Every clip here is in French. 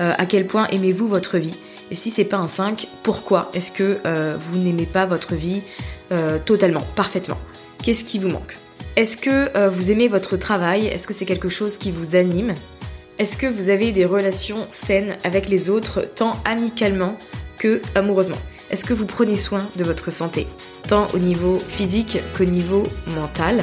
euh, à quel point aimez-vous votre vie? Et si c'est pas un 5, pourquoi est-ce que euh, vous n'aimez pas votre vie euh, totalement, parfaitement? Qu'est-ce qui vous manque? Est-ce que vous aimez votre travail? Est-ce que c'est quelque chose qui vous anime? Est-ce que vous avez des relations saines avec les autres, tant amicalement que amoureusement? Est-ce que vous prenez soin de votre santé, tant au niveau physique qu'au niveau mental?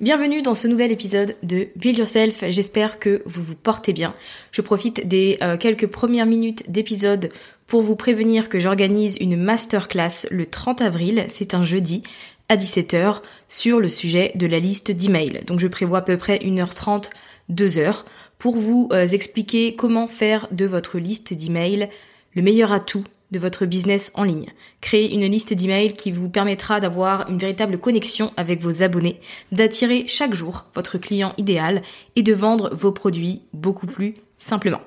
Bienvenue dans ce nouvel épisode de Build Yourself, j'espère que vous vous portez bien. Je profite des euh, quelques premières minutes d'épisode pour vous prévenir que j'organise une masterclass le 30 avril, c'est un jeudi, à 17h, sur le sujet de la liste d'emails. Donc je prévois à peu près 1h30, 2h, pour vous euh, expliquer comment faire de votre liste d'emails le meilleur atout de votre business en ligne. Créer une liste d'emails qui vous permettra d'avoir une véritable connexion avec vos abonnés, d'attirer chaque jour votre client idéal et de vendre vos produits beaucoup plus simplement.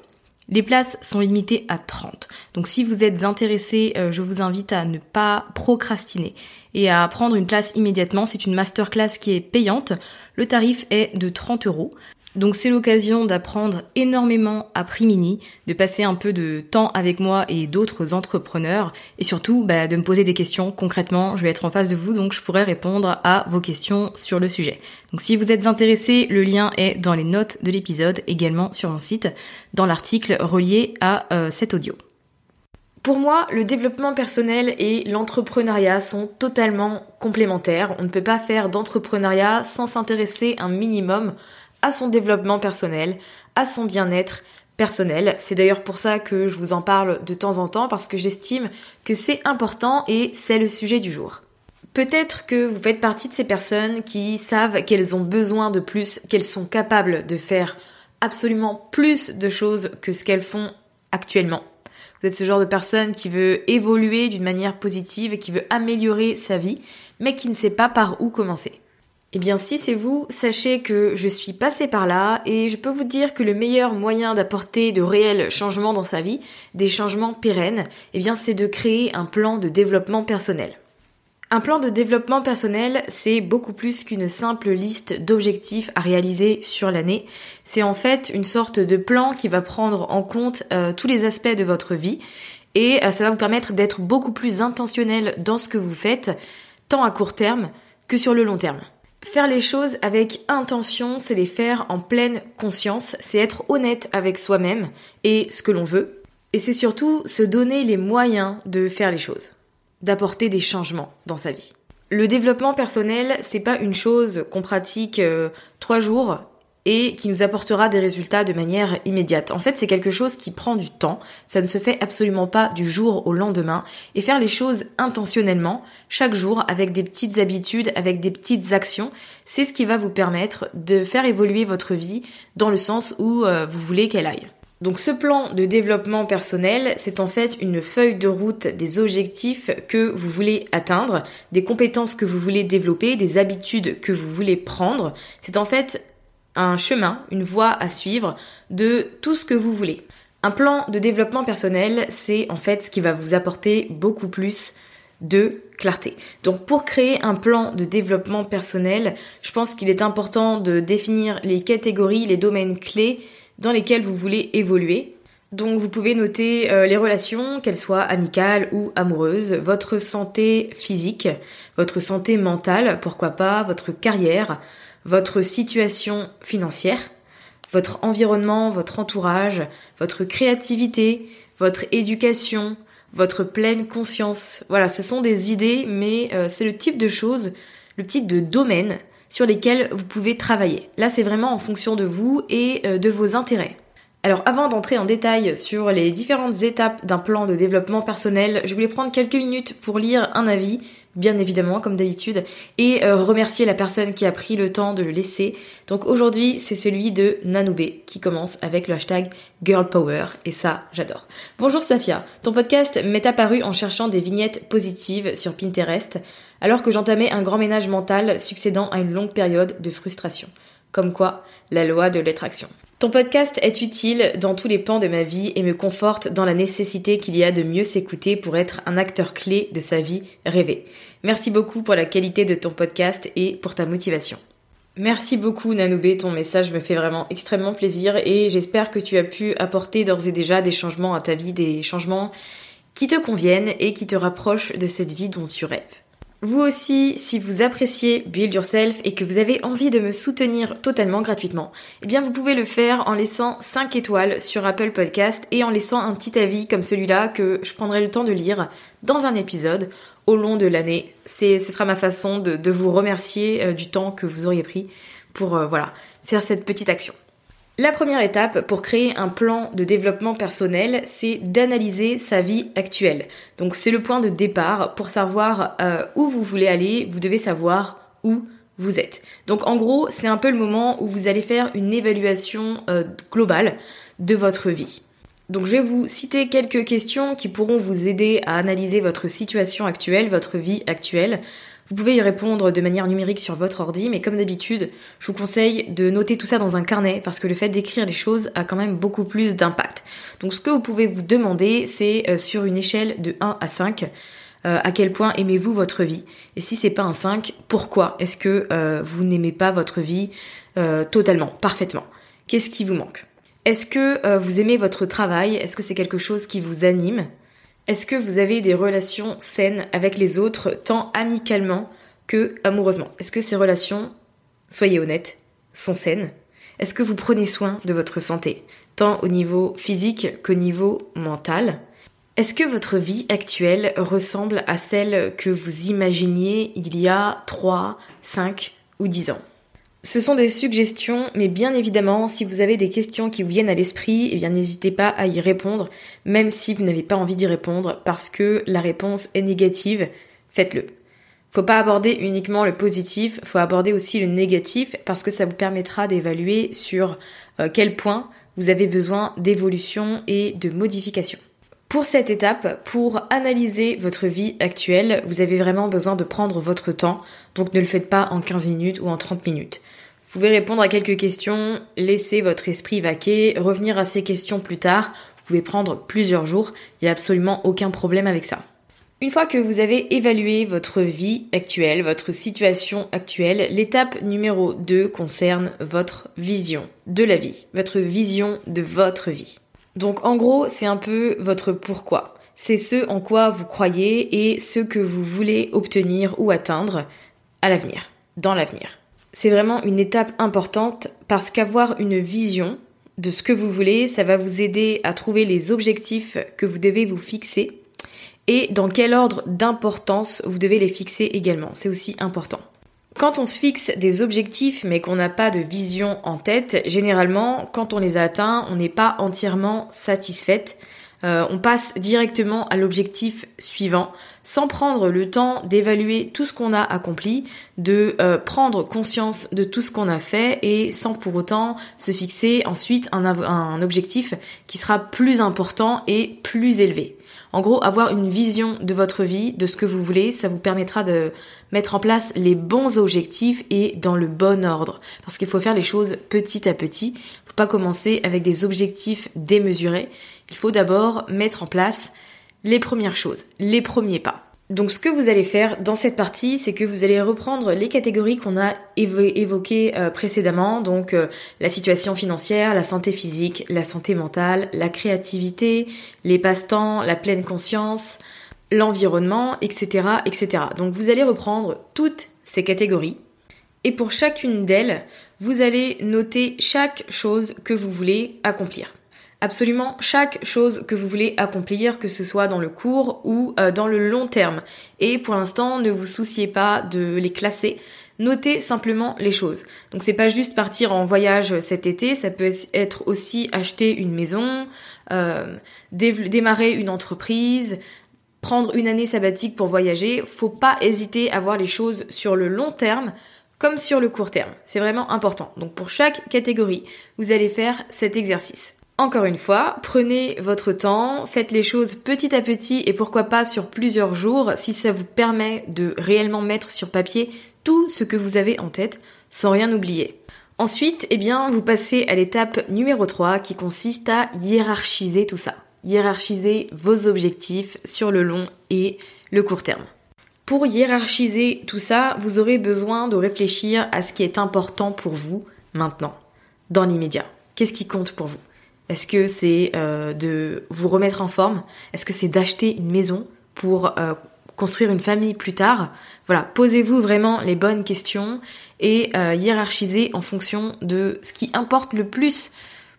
Les places sont limitées à 30. Donc si vous êtes intéressé, euh, je vous invite à ne pas procrastiner et à prendre une place immédiatement. C'est une masterclass qui est payante. Le tarif est de 30 euros. Donc c'est l'occasion d'apprendre énormément à Primini, de passer un peu de temps avec moi et d'autres entrepreneurs, et surtout bah, de me poser des questions concrètement. Je vais être en face de vous, donc je pourrai répondre à vos questions sur le sujet. Donc si vous êtes intéressé, le lien est dans les notes de l'épisode, également sur mon site, dans l'article relié à euh, cet audio. Pour moi, le développement personnel et l'entrepreneuriat sont totalement complémentaires. On ne peut pas faire d'entrepreneuriat sans s'intéresser un minimum à son développement personnel, à son bien-être personnel. C'est d'ailleurs pour ça que je vous en parle de temps en temps parce que j'estime que c'est important et c'est le sujet du jour. Peut-être que vous faites partie de ces personnes qui savent qu'elles ont besoin de plus, qu'elles sont capables de faire absolument plus de choses que ce qu'elles font actuellement. Vous êtes ce genre de personne qui veut évoluer d'une manière positive, qui veut améliorer sa vie, mais qui ne sait pas par où commencer. Eh bien si c'est vous, sachez que je suis passée par là et je peux vous dire que le meilleur moyen d'apporter de réels changements dans sa vie, des changements pérennes, eh bien c'est de créer un plan de développement personnel. Un plan de développement personnel, c'est beaucoup plus qu'une simple liste d'objectifs à réaliser sur l'année. C'est en fait une sorte de plan qui va prendre en compte euh, tous les aspects de votre vie et euh, ça va vous permettre d'être beaucoup plus intentionnel dans ce que vous faites, tant à court terme que sur le long terme. Faire les choses avec intention, c'est les faire en pleine conscience, c'est être honnête avec soi-même et ce que l'on veut. Et c'est surtout se donner les moyens de faire les choses, d'apporter des changements dans sa vie. Le développement personnel, c'est pas une chose qu'on pratique euh, trois jours et qui nous apportera des résultats de manière immédiate. En fait, c'est quelque chose qui prend du temps, ça ne se fait absolument pas du jour au lendemain, et faire les choses intentionnellement, chaque jour, avec des petites habitudes, avec des petites actions, c'est ce qui va vous permettre de faire évoluer votre vie dans le sens où euh, vous voulez qu'elle aille. Donc ce plan de développement personnel, c'est en fait une feuille de route des objectifs que vous voulez atteindre, des compétences que vous voulez développer, des habitudes que vous voulez prendre. C'est en fait un chemin, une voie à suivre de tout ce que vous voulez. Un plan de développement personnel, c'est en fait ce qui va vous apporter beaucoup plus de clarté. Donc pour créer un plan de développement personnel, je pense qu'il est important de définir les catégories, les domaines clés dans lesquels vous voulez évoluer. Donc vous pouvez noter euh, les relations, qu'elles soient amicales ou amoureuses, votre santé physique, votre santé mentale, pourquoi pas, votre carrière, votre situation financière, votre environnement, votre entourage, votre créativité, votre éducation, votre pleine conscience. Voilà, ce sont des idées, mais euh, c'est le type de choses, le type de domaine sur lesquels vous pouvez travailler. Là, c'est vraiment en fonction de vous et euh, de vos intérêts. Alors avant d'entrer en détail sur les différentes étapes d'un plan de développement personnel, je voulais prendre quelques minutes pour lire un avis bien évidemment, comme d'habitude, et euh, remercier la personne qui a pris le temps de le laisser. Donc aujourd'hui, c'est celui de Nanoubé, qui commence avec le hashtag Girl Power, et ça, j'adore. Bonjour Safia, ton podcast m'est apparu en cherchant des vignettes positives sur Pinterest, alors que j'entamais un grand ménage mental succédant à une longue période de frustration. Comme quoi, la loi de l'attraction. Ton podcast est utile dans tous les pans de ma vie et me conforte dans la nécessité qu'il y a de mieux s'écouter pour être un acteur clé de sa vie rêvée. Merci beaucoup pour la qualité de ton podcast et pour ta motivation. Merci beaucoup Nanoubé, ton message me fait vraiment extrêmement plaisir et j'espère que tu as pu apporter d'ores et déjà des changements à ta vie, des changements qui te conviennent et qui te rapprochent de cette vie dont tu rêves. Vous aussi, si vous appréciez Build Yourself et que vous avez envie de me soutenir totalement gratuitement, eh bien vous pouvez le faire en laissant 5 étoiles sur Apple Podcast et en laissant un petit avis comme celui-là que je prendrai le temps de lire dans un épisode au long de l'année. Ce sera ma façon de, vous remercier euh, du temps que vous auriez pris pour euh, voilà faire cette petite action. La première étape pour créer un plan de développement personnel, c'est d'analyser sa vie actuelle. Donc c'est le point de départ pour savoir euh, où vous voulez aller, vous devez savoir où vous êtes. Donc en gros, c'est un peu le moment où vous allez faire une évaluation euh, globale de votre vie. Donc je vais vous citer quelques questions qui pourront vous aider à analyser votre situation actuelle, votre vie actuelle. Vous pouvez y répondre de manière numérique sur votre ordi, mais comme d'habitude, je vous conseille de noter tout ça dans un carnet parce que le fait d'écrire les choses a quand même beaucoup plus d'impact. Donc ce que vous pouvez vous demander, c'est euh, sur une échelle de 1 à 5, euh, à quel point aimez-vous votre vie? Et si c'est pas un 5, pourquoi est-ce que euh, vous n'aimez pas votre vie totalement, parfaitement? Qu'est-ce qui vous manque? Est-ce que vous aimez votre travail? Est-ce que c'est quelque chose qui vous anime? Est-ce que vous avez des relations saines avec les autres, tant amicalement que amoureusement? Est-ce que ces relations, soyez honnêtes, sont saines? Est-ce que vous prenez soin de votre santé, tant au niveau physique qu'au niveau mental? Est-ce que votre vie actuelle ressemble à celle que vous imaginiez il y a 3, 5 ou 10 ans? Ce sont des suggestions, mais bien évidemment, si vous avez des questions qui vous viennent à l'esprit, eh bien n'hésitez pas à y répondre, même si vous n'avez pas envie d'y répondre, parce que la réponse est négative, faites-le. Faut pas aborder uniquement le positif, faut aborder aussi le négatif, parce que ça vous permettra d'évaluer sur euh, quel point vous avez besoin d'évolution et de modification. Pour cette étape, pour analyser votre vie actuelle, vous avez vraiment besoin de prendre votre temps, donc ne le faites pas en 15 minutes ou en 30 minutes. Vous pouvez répondre à quelques questions, laisser votre esprit vaquer, revenir à ces questions plus tard. Vous pouvez prendre plusieurs jours, il n'y a absolument aucun problème avec ça. Une fois que vous avez évalué votre vie actuelle, votre situation actuelle, l'étape numéro 2 concerne votre vision de la vie, votre vision de votre vie. Donc en gros, c'est un peu votre pourquoi. C'est ce en quoi vous croyez et ce que vous voulez obtenir ou atteindre à l'avenir, dans l'avenir. c'est vraiment une étape importante parce qu'avoir une vision de ce que vous voulez, ça va vous aider à trouver les objectifs que vous devez vous fixer et dans quel ordre d'importance vous devez les fixer également. C'est aussi important. Quand on se fixe des objectifs mais qu'on n'a pas de vision en tête, généralement, quand on les a atteints, on n'est pas entièrement satisfaite. Euh, on passe directement à l'objectif suivant sans prendre le temps d'évaluer tout ce qu'on a accompli, de euh, prendre conscience de tout ce qu'on a fait et sans pour autant se fixer ensuite un objectif qui sera plus important et plus élevé. En gros, avoir une vision de votre vie, de ce que vous voulez, ça vous permettra de mettre en place les bons objectifs et dans le bon ordre. Parce qu'il faut faire les choses petit à petit. Faut pas commencer avec des objectifs démesurés. Il faut d'abord mettre en place les premières choses, les premiers pas. Donc ce que vous allez faire dans cette partie, c'est que vous allez reprendre les catégories qu'on a évoquées euh, précédemment, donc euh, la situation financière, la santé physique, la santé mentale, la créativité, les passe-temps, la pleine conscience, l'environnement, etc., etc. Donc vous allez reprendre toutes ces catégories et pour chacune d'elles, vous allez noter chaque chose que vous voulez accomplir absolument chaque chose que vous voulez accomplir, que ce soit dans le court ou euh, dans le long terme. Et pour l'instant, ne vous souciez pas de les classer. Notez simplement les choses. Donc c'est pas juste partir en voyage cet été, ça peut être aussi acheter une maison, euh, démarrer une entreprise, prendre une année sabbatique pour voyager. Faut pas hésiter à voir les choses sur le long terme comme sur le court terme. C'est vraiment important. Donc pour chaque catégorie, vous allez faire cet exercice. Encore une fois, prenez votre temps, faites les choses petit à petit et pourquoi pas sur plusieurs jours si ça vous permet de réellement mettre sur papier tout ce que vous avez en tête sans rien oublier. Ensuite, eh bien, vous passez à l'étape numéro 3 qui consiste à hiérarchiser tout ça. Hiérarchiser vos objectifs sur le long et le court terme. Pour hiérarchiser tout ça, vous aurez besoin de réfléchir à ce qui est important pour vous maintenant, dans l'immédiat. Qu'est-ce qui compte pour vous? Est-ce que c'est euh, de vous remettre en forme? Est-ce que c'est d'acheter une maison pour euh, construire une famille plus tard? Voilà, posez-vous vraiment les bonnes questions et euh, hiérarchisez en fonction de ce qui importe le plus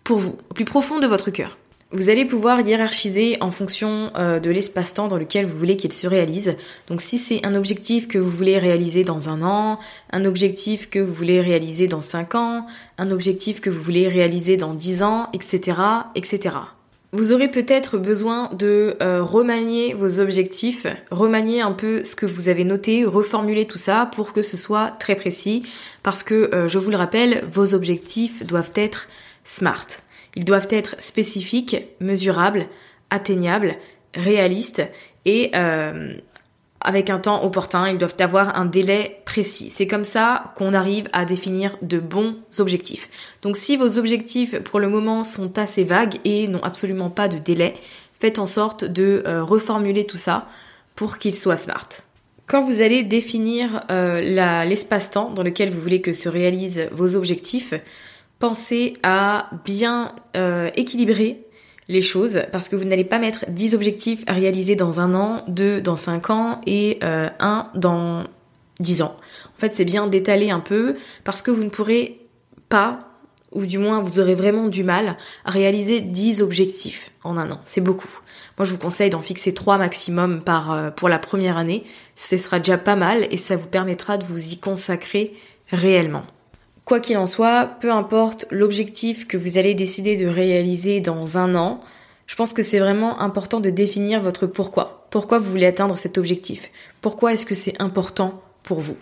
pour vous, au plus profond de votre cœur. Vous allez pouvoir hiérarchiser en fonction euh, de l'espace-temps dans lequel vous voulez qu'il se réalise. Donc si c'est un objectif que vous voulez réaliser dans un an, un objectif que vous voulez réaliser dans cinq ans, un objectif que vous voulez réaliser dans dix ans, etc., etc. Vous aurez peut-être besoin de euh, remanier vos objectifs, remanier un peu ce que vous avez noté, reformuler tout ça pour que ce soit très précis, parce que, euh, je vous le rappelle, vos objectifs doivent être smart. Ils doivent être spécifiques, mesurables, atteignables, réalistes et euh, avec un temps opportun. Ils doivent avoir un délai précis. C'est comme ça qu'on arrive à définir de bons objectifs. Donc si vos objectifs pour le moment sont assez vagues et n'ont absolument pas de délai, faites en sorte de euh, reformuler tout ça pour qu'ils soient smart. Quand vous allez définir euh, l'espace-temps dans lequel vous voulez que se réalisent vos objectifs, pensez à bien euh, équilibrer les choses parce que vous n'allez pas mettre 10 objectifs à réaliser dans un an, 2 dans 5 ans et euh, 1 dans 10 ans. En fait, c'est bien d'étaler un peu parce que vous ne pourrez pas, ou du moins vous aurez vraiment du mal, à réaliser 10 objectifs en un an. C'est beaucoup. Moi, je vous conseille d'en fixer 3 maximum euh, pour la première année. Ce sera déjà pas mal et ça vous permettra de vous y consacrer réellement. Quoi qu'il en soit, peu importe l'objectif que vous allez décider de réaliser dans un an, je pense que c'est vraiment important de définir votre pourquoi. Pourquoi vous voulez atteindre cet objectif? Pourquoi est-ce que c'est important pour vous?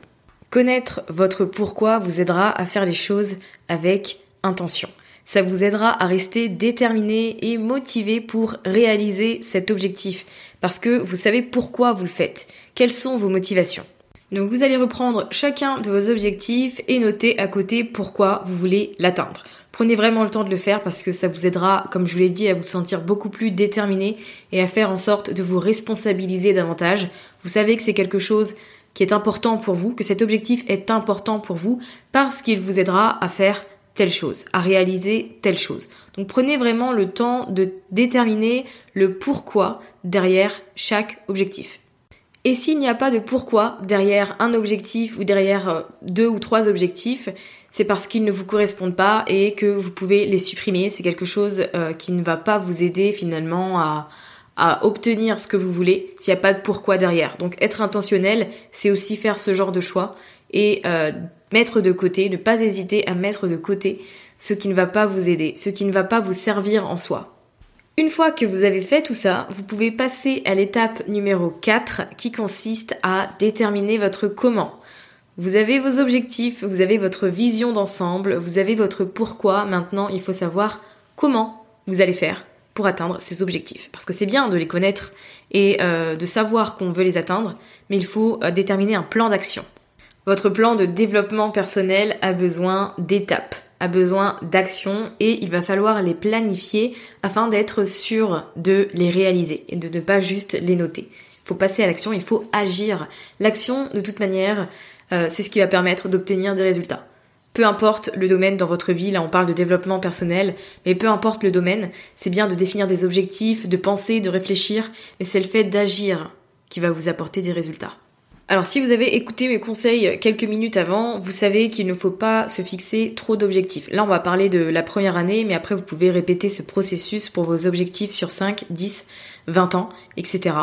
Connaître votre pourquoi vous aidera à faire les choses avec intention. Ça vous aidera à rester déterminé et motivé pour réaliser cet objectif parce que vous savez pourquoi vous le faites. Quelles sont vos motivations? Donc vous allez reprendre chacun de vos objectifs et noter à côté pourquoi vous voulez l'atteindre. Prenez vraiment le temps de le faire parce que ça vous aidera, comme je vous l'ai dit, à vous sentir beaucoup plus déterminé et à faire en sorte de vous responsabiliser davantage. Vous savez que c'est quelque chose qui est important pour vous, que cet objectif est important pour vous parce qu'il vous aidera à faire telle chose, à réaliser telle chose. Donc prenez vraiment le temps de déterminer le pourquoi derrière chaque objectif. Et s'il n'y a pas de pourquoi derrière un objectif ou derrière euh, deux ou trois objectifs, c'est parce qu'ils ne vous correspondent pas et que vous pouvez les supprimer. C'est quelque chose euh, qui ne va pas vous aider finalement à, obtenir ce que vous voulez s'il n'y a pas de pourquoi derrière. Donc être intentionnel, c'est aussi faire ce genre de choix et euh, mettre de côté, ne pas hésiter à mettre de côté ce qui ne va pas vous aider, ce qui ne va pas vous servir en soi. Une fois que vous avez fait tout ça, vous pouvez passer à l'étape numéro 4 qui consiste à déterminer votre comment. Vous avez vos objectifs, vous avez votre vision d'ensemble, vous avez votre pourquoi. Maintenant, il faut savoir comment vous allez faire pour atteindre ces objectifs. Parce que c'est bien de les connaître et euh, de savoir qu'on veut les atteindre, mais il faut euh, déterminer un plan d'action. Votre plan de développement personnel a besoin d'étapes a besoin d'actions et il va falloir les planifier afin d'être sûr de les réaliser et de ne pas juste les noter. Il faut passer à l'action, il faut agir. L'action, de toute manière, euh, c'est ce qui va permettre d'obtenir des résultats. Peu importe le domaine dans votre vie, là on parle de développement personnel, mais peu importe le domaine, c'est bien de définir des objectifs, de penser, de réfléchir, et c'est le fait d'agir qui va vous apporter des résultats. Alors si vous avez écouté mes conseils quelques minutes avant, vous savez qu'il ne faut pas se fixer trop d'objectifs. Là on va parler de la première année, mais après vous pouvez répéter ce processus pour vos objectifs sur 5, 10, 20 ans, etc.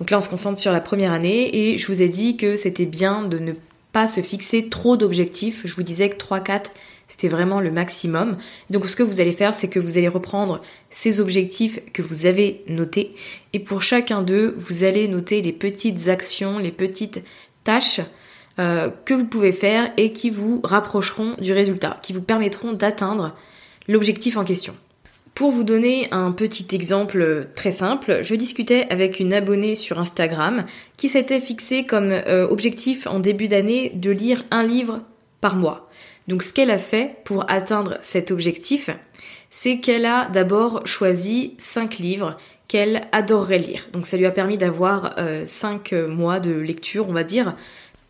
Donc là on se concentre sur la première année et je vous ai dit que c'était bien de ne pas se fixer trop d'objectifs. Je vous disais que 3, 4, c'était vraiment le maximum. Donc ce que vous allez faire, c'est que vous allez reprendre ces objectifs que vous avez notés et pour chacun d'eux, vous allez noter les petites actions, les petites tâches euh, que vous pouvez faire et qui vous rapprocheront du résultat, qui vous permettront d'atteindre l'objectif en question. Pour vous donner un petit exemple très simple, je discutais avec une abonnée sur Instagram qui s'était fixé comme euh, objectif en début d'année de lire un livre par mois. Donc ce qu'elle a fait pour atteindre cet objectif, c'est qu'elle a d'abord choisi 5 livres qu'elle adorerait lire. Donc ça lui a permis d'avoir 5 euh, mois de lecture, on va dire.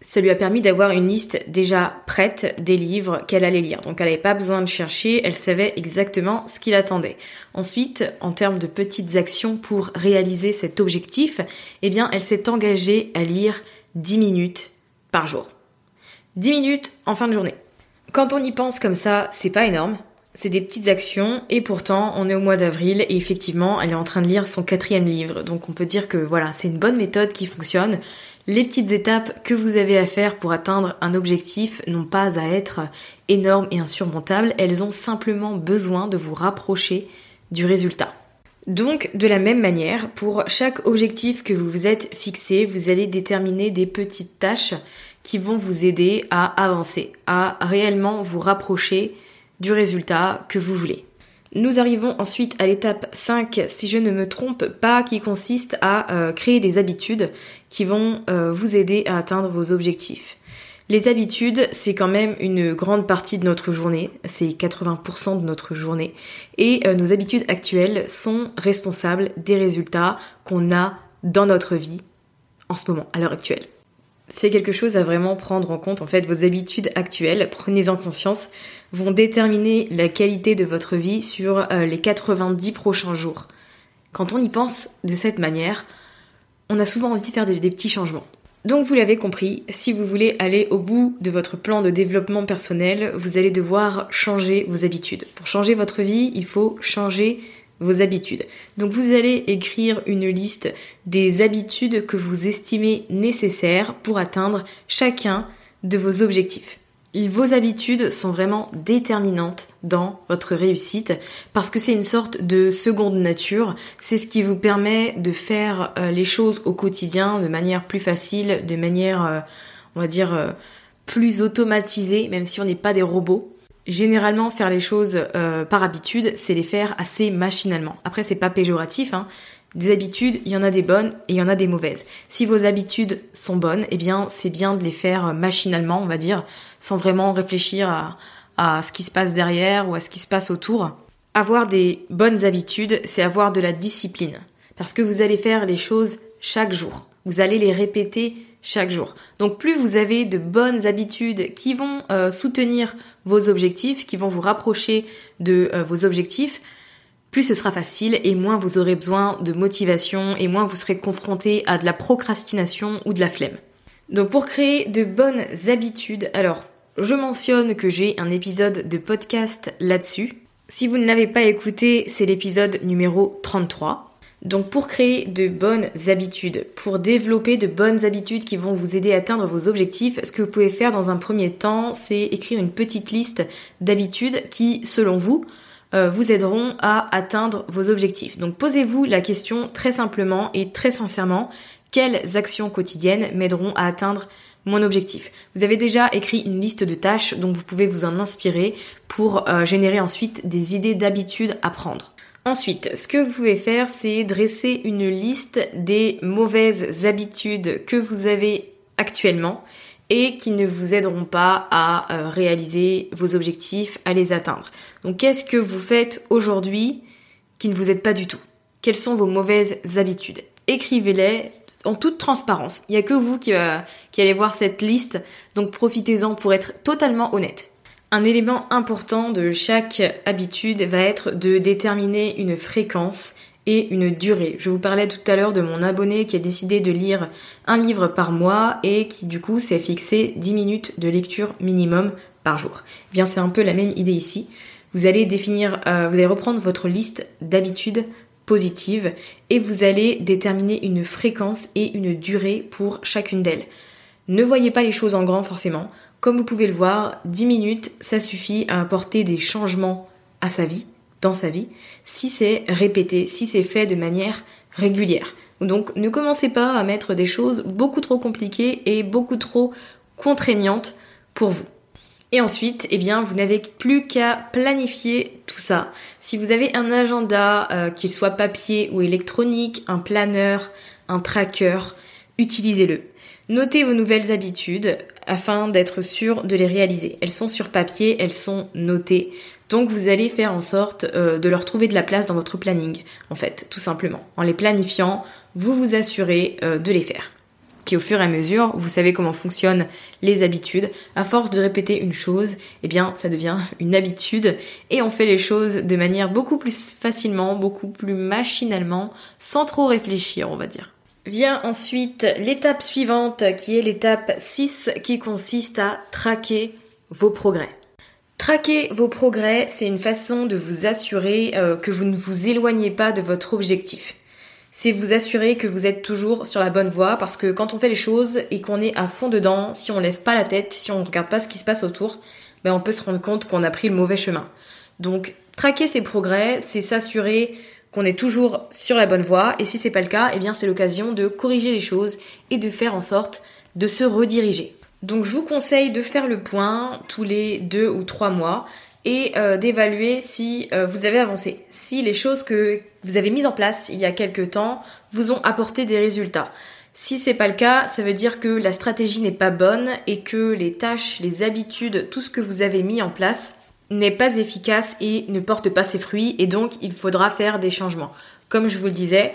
Ça lui a permis d'avoir une liste déjà prête des livres qu'elle allait lire. Donc elle n'avait pas besoin de chercher, elle savait exactement ce qu'il attendait. Ensuite, en termes de petites actions pour réaliser cet objectif, eh bien elle s'est engagée à lire 10 minutes par jour. 10 minutes en fin de journée. Quand on y pense comme ça, c'est pas énorme. C'est des petites actions et pourtant on est au mois d'avril et effectivement elle est en train de lire son quatrième livre. Donc on peut dire que voilà, c'est une bonne méthode qui fonctionne. Les petites étapes que vous avez à faire pour atteindre un objectif n'ont pas à être énormes et insurmontables, elles ont simplement besoin de vous rapprocher du résultat. Donc, de la même manière, pour chaque objectif que vous vous êtes fixé, vous allez déterminer des petites tâches qui vont vous aider à avancer, à réellement vous rapprocher du résultat que vous voulez. Nous arrivons ensuite à l'étape 5, si je ne me trompe pas, qui consiste à euh, créer des habitudes qui vont euh, vous aider à atteindre vos objectifs. Les habitudes, c'est quand même une grande partie de notre journée, c'est 80% de notre journée, et euh, nos habitudes actuelles sont responsables des résultats qu'on a dans notre vie en ce moment, à l'heure actuelle c'est quelque chose à vraiment prendre en compte. En fait, vos habitudes actuelles, prenez-en conscience, vont déterminer la qualité de votre vie sur euh, les 90 prochains jours. Quand on y pense de cette manière, on a souvent envie de faire des, des petits changements. Donc vous l'avez compris, si vous voulez aller au bout de votre plan de développement personnel, vous allez devoir changer vos habitudes. Pour changer votre vie, il faut changer vos habitudes. Donc vous allez écrire une liste des habitudes que vous estimez nécessaires pour atteindre chacun de vos objectifs. Vos habitudes sont vraiment déterminantes dans votre réussite parce que c'est une sorte de seconde nature. C'est ce qui vous permet de faire euh, les choses au quotidien de manière plus facile, de manière, euh, on va dire, euh, plus automatisée, même si on n'est pas des robots. Généralement, faire les choses euh, par habitude, c'est les faire assez machinalement. Après, c'est pas péjoratif. Hein. Des habitudes, il y en a des bonnes et il y en a des mauvaises. Si vos habitudes sont bonnes, eh bien, c'est bien de les faire machinalement, on va dire, sans vraiment réfléchir à, à ce qui se passe derrière ou à ce qui se passe autour. Avoir des bonnes habitudes, c'est avoir de la discipline. Parce que vous allez faire les choses chaque jour. Vous allez les répéter chaque jour. Donc plus vous avez de bonnes habitudes qui vont euh, soutenir vos objectifs, qui vont vous rapprocher de euh, vos objectifs, plus ce sera facile et moins vous aurez besoin de motivation et moins vous serez confronté à de la procrastination ou de la flemme. Donc pour créer de bonnes habitudes, alors je mentionne que j'ai un épisode de podcast là-dessus. Si vous ne l'avez pas écouté, c'est l'épisode numéro 33. Donc pour créer de bonnes habitudes, pour développer de bonnes habitudes qui vont vous aider à atteindre vos objectifs, ce que vous pouvez faire dans un premier temps, c'est écrire une petite liste d'habitudes qui, selon vous, euh, vous aideront à atteindre vos objectifs. Donc posez-vous la question très simplement et très sincèrement, quelles actions quotidiennes m'aideront à atteindre mon objectif? Vous avez déjà écrit une liste de tâches, donc vous pouvez vous en inspirer pour euh, générer ensuite des idées d'habitudes à prendre. Ensuite, ce que vous pouvez faire, c'est dresser une liste des mauvaises habitudes que vous avez actuellement et qui ne vous aideront pas à euh, réaliser vos objectifs, à les atteindre. Donc qu'est-ce que vous faites aujourd'hui qui ne vous aide pas du tout? Quelles sont vos mauvaises habitudes? Écrivez-les en toute transparence. Il n'y a que vous euh, qui allez voir cette liste, donc profitez-en pour être totalement honnête. Un élément important de chaque habitude va être de déterminer une fréquence et une durée. Je vous parlais tout à l'heure de mon abonné qui a décidé de lire un livre par mois et qui du coup s'est fixé 10 minutes de lecture minimum par jour. Eh bien c'est un peu la même idée ici. Vous allez définir, euh, vous allez reprendre votre liste d'habitudes positives et vous allez déterminer une fréquence et une durée pour chacune d'elles. Ne voyez pas les choses en grand forcément. Comme vous pouvez le voir, 10 minutes, ça suffit à apporter des changements à sa vie dans sa vie si c'est répété, si c'est fait de manière régulière. Donc ne commencez pas à mettre des choses beaucoup trop compliquées et beaucoup trop contraignantes pour vous. Et ensuite, eh bien, vous n'avez plus qu'à planifier tout ça. Si vous avez un agenda, euh, qu'il soit papier ou électronique, un planeur, un tracker, utilisez-le. Notez vos nouvelles habitudes afin d'être sûr de les réaliser. Elles sont sur papier, elles sont notées. Donc vous allez faire en sorte euh, de leur trouver de la place dans votre planning, en fait, tout simplement. En les planifiant, vous vous assurez euh, de les faire. Puis au fur et à mesure, vous savez comment fonctionnent les habitudes. À force de répéter une chose, eh bien, ça devient une habitude et on fait les choses de manière beaucoup plus facilement, beaucoup plus machinalement, sans trop réfléchir, on va dire. Vient ensuite l'étape suivante qui est l'étape 6 qui consiste à traquer vos progrès. Traquer vos progrès, c'est une façon de vous assurer euh, que vous ne vous éloignez pas de votre objectif. C'est vous assurer que vous êtes toujours sur la bonne voie parce que quand on fait les choses et qu'on est à fond dedans, si on lève pas la tête, si on regarde pas ce qui se passe autour, ben on peut se rendre compte qu'on a pris le mauvais chemin. Donc traquer ses progrès, c'est s'assurer qu'on est toujours sur la bonne voie et si c'est pas le cas, eh bien c'est l'occasion de corriger les choses et de faire en sorte de se rediriger. Donc je vous conseille de faire le point tous les deux ou trois mois et euh, d'évaluer si euh, vous avez avancé, si les choses que vous avez mises en place il y a quelques temps vous ont apporté des résultats. Si c'est pas le cas, ça veut dire que la stratégie n'est pas bonne et que les tâches, les habitudes, tout ce que vous avez mis en place n'est pas efficace et ne porte pas ses fruits et donc il faudra faire des changements. Comme je vous le disais,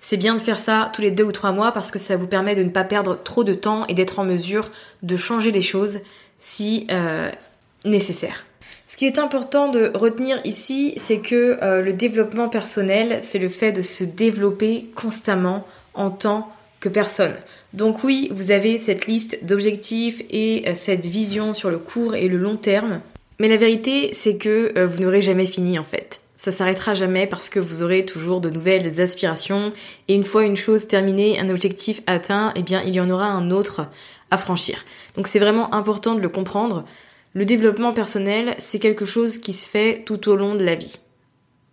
c'est bien de faire ça tous les deux ou trois mois parce que ça vous permet de ne pas perdre trop de temps et d'être en mesure de changer les choses si euh, nécessaire. Ce qui est important de retenir ici, c'est que euh, le développement personnel, c'est le fait de se développer constamment en tant que personne. Donc oui, vous avez cette liste d'objectifs et euh, cette vision sur le court et le long terme, mais la vérité, c'est que vous n'aurez jamais fini en fait ça s'arrêtera jamais parce que vous aurez toujours de nouvelles aspirations et une fois une chose terminée, un objectif atteint, eh bien il y en aura un autre à franchir. Donc c'est vraiment important de le comprendre. Le développement personnel, c'est quelque chose qui se fait tout au long de la vie.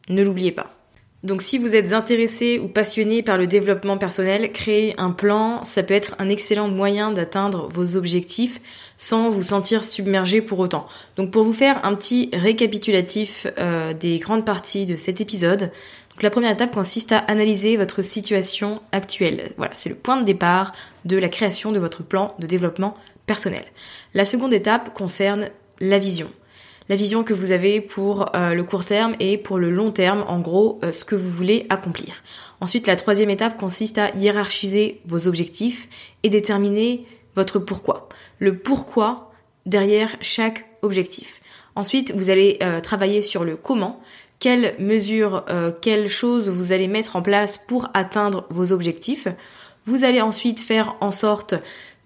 Ne l'oubliez pas. Donc si vous êtes intéressé ou passionné par le développement personnel, créer un plan, ça peut être un excellent moyen d'atteindre vos objectifs sans vous sentir submergé pour autant. Donc pour vous faire un petit récapitulatif euh, des grandes parties de cet épisode, la première étape consiste à analyser votre situation actuelle. Voilà, c'est le point de départ de la création de votre plan de développement personnel. La seconde étape concerne la vision. La vision que vous avez pour euh, le court terme et pour le long terme, en gros, euh, ce que vous voulez accomplir. Ensuite, la troisième étape consiste à hiérarchiser vos objectifs et déterminer votre pourquoi le pourquoi derrière chaque objectif. Ensuite, vous allez euh, travailler sur le comment, quelles mesures, quelles choses vous allez mettre en place pour atteindre vos objectifs. Vous allez ensuite faire en sorte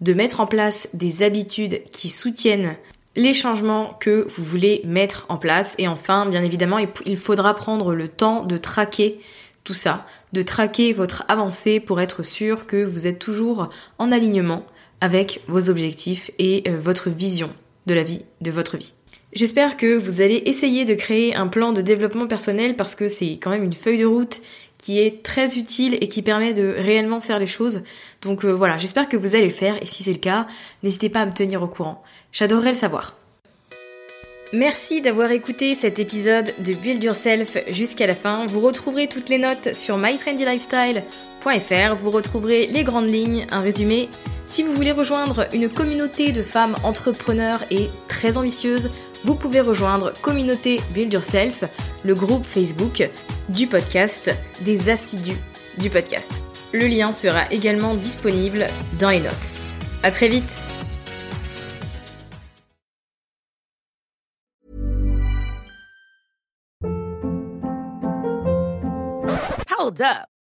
de mettre en place des habitudes qui soutiennent les changements que vous voulez mettre en place. Et enfin, bien évidemment, il faudra prendre le temps de traquer tout ça, de traquer votre avancée pour être sûr que vous êtes toujours en alignement avec vos objectifs et euh, votre vision de la vie, de votre vie. J'espère que vous allez essayer de créer un plan de développement personnel parce que c'est quand même une feuille de route qui est très utile et qui permet de réellement faire les choses. Donc euh, voilà, j'espère que vous allez le faire et si c'est le cas, n'hésitez pas à me tenir au courant. J'adorerais le savoir. Merci d'avoir écouté cet épisode de Build Yourself jusqu'à la fin. Vous retrouverez toutes les notes sur Vous retrouverez les grandes lignes, un résumé. Si vous voulez rejoindre une communauté de femmes entrepreneurs et très ambitieuses, vous pouvez rejoindre Communauté Build Yourself, le groupe Facebook du podcast, des assidus du podcast. Le lien sera également disponible dans les notes. À très vite!